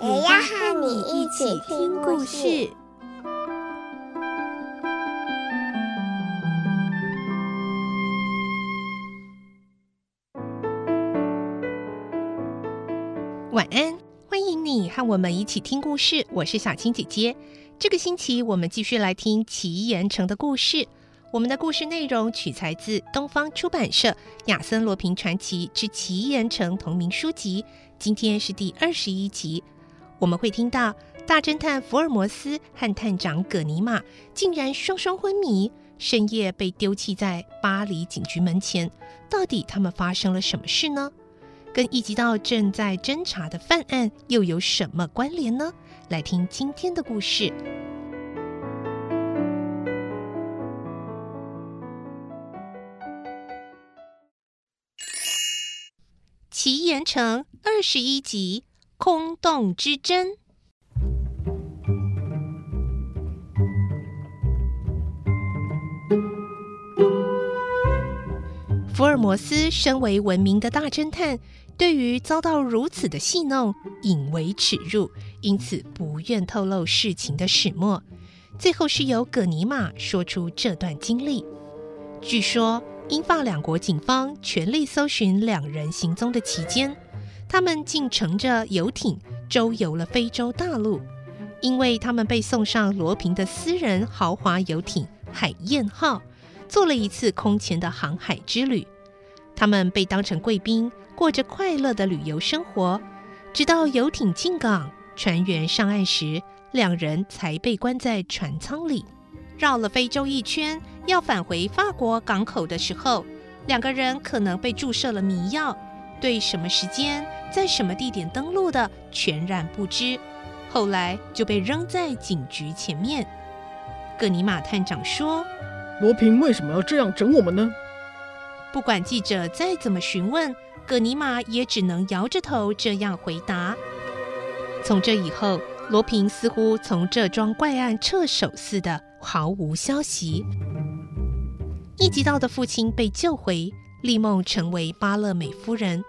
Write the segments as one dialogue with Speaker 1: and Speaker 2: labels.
Speaker 1: 也要和你一起听故事。
Speaker 2: 晚安，欢迎你和我们一起听故事。我是小青姐姐。这个星期我们继续来听奇岩城的故事。我们的故事内容取材自东方出版社《亚森罗平传奇之奇岩城》同名书籍。今天是第二十一集，我们会听到大侦探福尔摩斯和探长葛尼玛竟然双双昏迷，深夜被丢弃在巴黎警局门前。到底他们发生了什么事呢？跟一级道正在侦查的犯案又有什么关联呢？来听今天的故事，《奇岩城》二十一集《空洞之针》。福尔摩斯身为闻名的大侦探。对于遭到如此的戏弄，引为耻辱，因此不愿透露事情的始末。最后是由葛尼玛说出这段经历。据说，英法两国警方全力搜寻两人行踪的期间，他们竟乘着游艇周游了非洲大陆，因为他们被送上罗平的私人豪华游艇“海燕号”，做了一次空前的航海之旅。他们被当成贵宾。过着快乐的旅游生活，直到游艇进港，船员上岸时，两人才被关在船舱里。绕了非洲一圈，要返回法国港口的时候，两个人可能被注射了迷药，对什么时间、在什么地点登陆的全然不知。后来就被扔在警局前面。葛尼玛探长说：“
Speaker 3: 罗平为什么要这样整我们呢？”
Speaker 2: 不管记者再怎么询问。葛尼玛也只能摇着头这样回答。从这以后，罗平似乎从这桩怪案撤手似的，毫无消息。一吉道的父亲被救回，丽梦成为巴勒美夫人，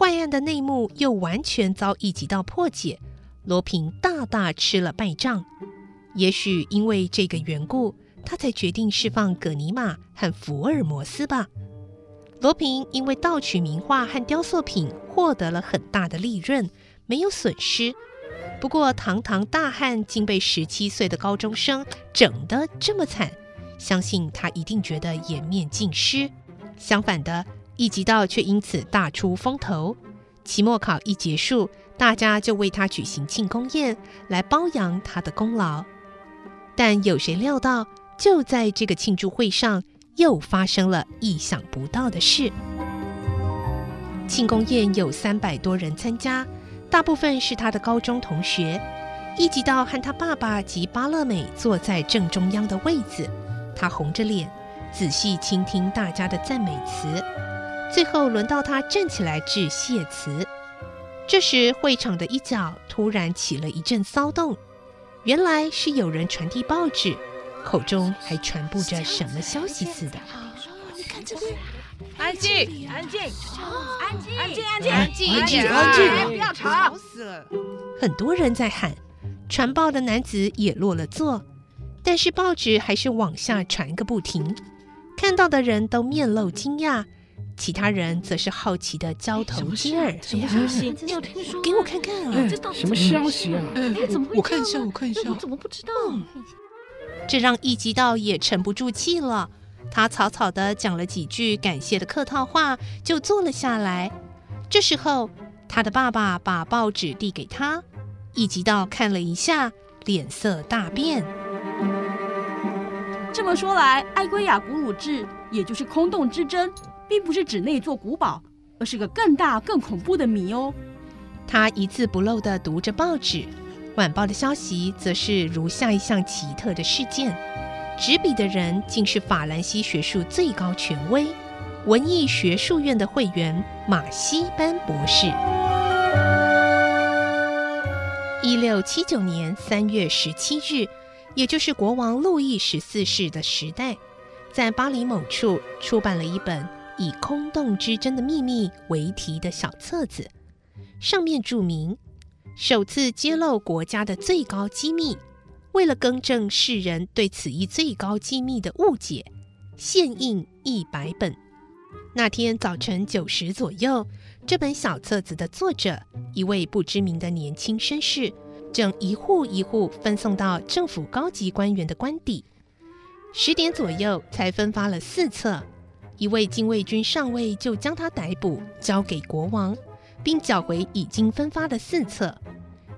Speaker 2: 怪案的内幕又完全遭一级到破解，罗平大大吃了败仗。也许因为这个缘故，他才决定释放葛尼玛和福尔摩斯吧。罗平因为盗取名画和雕塑品获得了很大的利润，没有损失。不过，堂堂大汉竟被十七岁的高中生整得这么惨，相信他一定觉得颜面尽失。相反的，一级道却因此大出风头。期末考一结束，大家就为他举行庆功宴来褒扬他的功劳。但有谁料到，就在这个庆祝会上，又发生了意想不到的事。庆功宴有三百多人参加，大部分是他的高中同学。一级道和他爸爸及巴勒美坐在正中央的位子，他红着脸，仔细倾听大家的赞美词。最后轮到他站起来致谢词。这时，会场的一角突然起了一阵骚动，原来是有人传递报纸。口中还传播着什么消息似的？
Speaker 4: 你看这边，安静，安静，安静，安静，安静，
Speaker 3: 安静，安静，
Speaker 4: 不要吵，
Speaker 2: 死了！很多人在喊，传报的男子也落了座，但是报纸还是往下传个不停。看到的人都面露惊讶，其他人则是好奇的交头接耳。
Speaker 4: 什么消息？你有听说？
Speaker 2: 给我看看啊！
Speaker 3: 什么消息啊？
Speaker 4: 哎，怎么会？
Speaker 3: 我看一下，我看一下。
Speaker 4: 我怎么不知道？
Speaker 2: 这让一级道也沉不住气了，他草草地讲了几句感谢的客套话，就坐了下来。这时候，他的爸爸把报纸递给他，一级道看了一下，脸色大变。
Speaker 5: 这么说来，爱圭亚古鲁治，也就是空洞之针，并不是指那座古堡，而是个更大、更恐怖的谜哦。
Speaker 2: 他一字不漏地读着报纸。晚报的消息则是如下一项奇特的事件：执笔的人竟是法兰西学术最高权威——文艺学术院的会员马西班博士。一六七九年三月十七日，也就是国王路易十四世的时代，在巴黎某处出版了一本以“空洞之争的秘密”为题的小册子，上面注明。首次揭露国家的最高机密，为了更正世人对此一最高机密的误解，现印一百本。那天早晨九时左右，这本小册子的作者，一位不知名的年轻绅士，正一户一户分送到政府高级官员的官邸。十点左右才分发了四册，一位禁卫军上尉就将他逮捕，交给国王。并缴回已经分发的四册，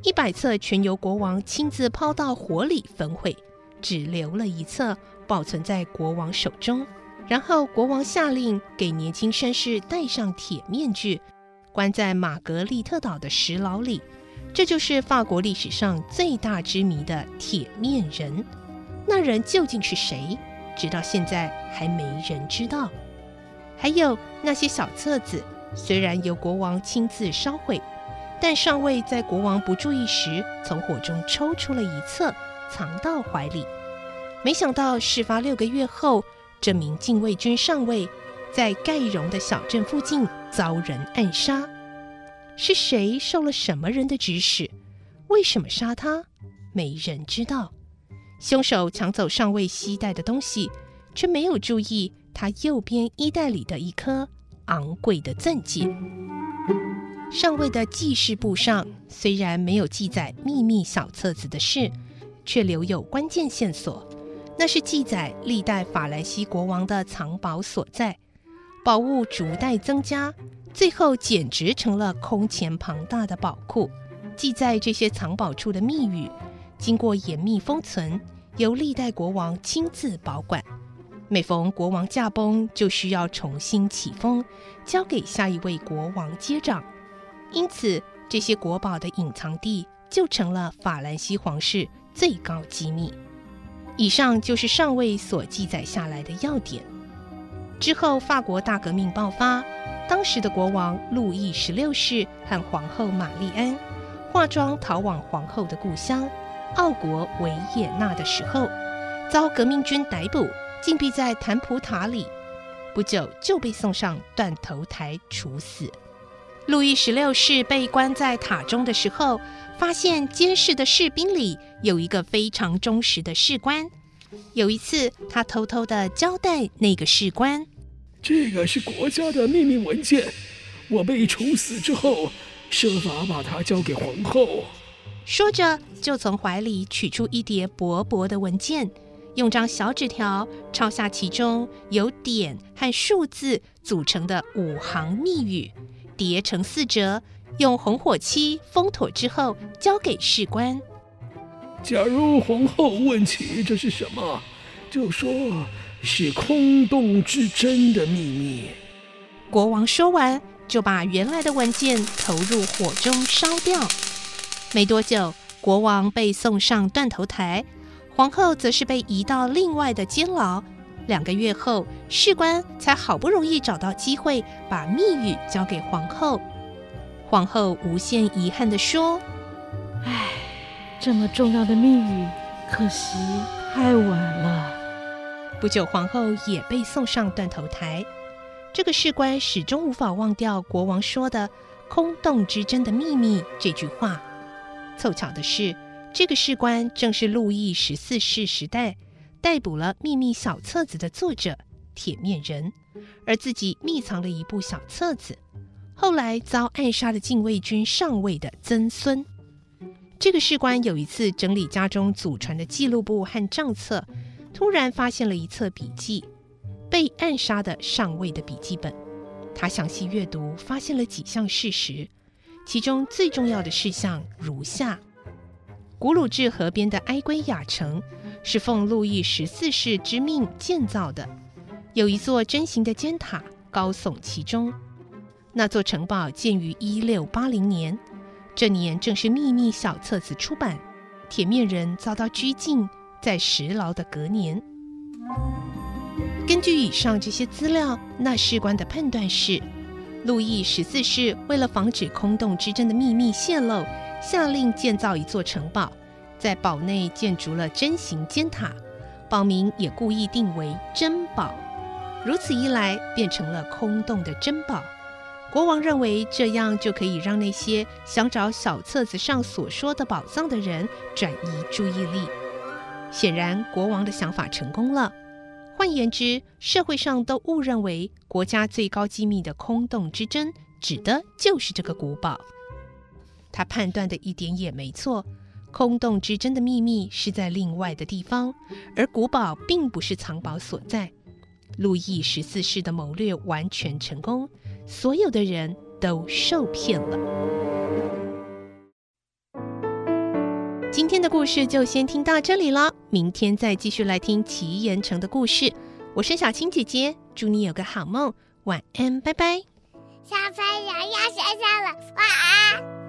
Speaker 2: 一百册全由国王亲自抛到火里焚毁，只留了一册保存在国王手中。然后国王下令给年轻绅士戴上铁面具，关在玛格丽特岛的石牢里。这就是法国历史上最大之谜的铁面人。那人究竟是谁？直到现在还没人知道。还有那些小册子。虽然由国王亲自烧毁，但上尉在国王不注意时，从火中抽出了一册，藏到怀里。没想到事发六个月后，这名禁卫军上尉在盖荣的小镇附近遭人暗杀。是谁受了什么人的指使？为什么杀他？没人知道。凶手抢走上尉携带的东西，却没有注意他右边衣袋里的一颗。昂贵的钻戒。上尉的记事簿上虽然没有记载秘密小册子的事，却留有关键线索。那是记载历代法兰西国王的藏宝所在，宝物逐代增加，最后简直成了空前庞大的宝库。记载这些藏宝处的密语，经过严密封存，由历代国王亲自保管。每逢国王驾崩，就需要重新启封，交给下一位国王接掌。因此，这些国宝的隐藏地就成了法兰西皇室最高机密。以上就是上位所记载下来的要点。之后，法国大革命爆发，当时的国王路易十六世和皇后玛丽安化妆逃往皇后的故乡奥国维也纳的时候，遭革命军逮捕。禁闭在谭普塔里，不久就被送上断头台处死。路易十六世被关在塔中的时候，发现监视的士兵里有一个非常忠实的士官。有一次，他偷偷地交代那个士官：“
Speaker 3: 这个是国家的秘密文件，我被处死之后，设法把它交给皇后。”
Speaker 2: 说着，就从怀里取出一叠薄薄的文件。用张小纸条抄下其中由点和数字组成的五行密语，叠成四折，用红火漆封妥之后，交给士官。
Speaker 3: 假如皇后问起这是什么，就说是空洞之争的秘密。
Speaker 2: 国王说完，就把原来的文件投入火中烧掉。没多久，国王被送上断头台。皇后则是被移到另外的监牢。两个月后，士官才好不容易找到机会把密语交给皇后。皇后无限遗憾地说：“
Speaker 6: 唉，这么重要的密语，可惜太晚了。”
Speaker 2: 不久，皇后也被送上断头台。这个士官始终无法忘掉国王说的“空洞之争的秘密”这句话。凑巧的是，这个士官正是路易十四世时代逮捕了秘密小册子的作者铁面人，而自己密藏了一部小册子，后来遭暗杀的禁卫军上尉的曾孙。这个士官有一次整理家中祖传的记录簿和账册，突然发现了一册笔记，被暗杀的上尉的笔记本。他详细阅读，发现了几项事实，其中最重要的事项如下。古鲁治河边的埃圭亚城是奉路易十四世之命建造的，有一座真形的尖塔高耸其中。那座城堡建于一六八零年，这年正是秘密小册子出版铁面人遭到拘禁，在石牢的隔年。根据以上这些资料，那士官的判断是：路易十四世为了防止空洞之争的秘密泄露，下令建造一座城堡，在堡内建筑了针形尖塔，堡名也故意定为珍堡。如此一来，变成了空洞的珍宝。国王认为这样就可以让那些想找小册子上所说的宝藏的人转移注意力。显然，国王的想法成功了。换言之，社会上都误认为国家最高机密的空洞之针指的就是这个古堡。他判断的一点也没错，空洞之针的秘密是在另外的地方，而古堡并不是藏宝所在。路易十四世的谋略完全成功，所有的人都受骗了。今天的故事就先听到这里了，明天再继续来听奇岩城的故事。我是小青姐姐，祝你有个好梦，晚安，拜拜。
Speaker 1: 小朋友要睡觉了，晚安。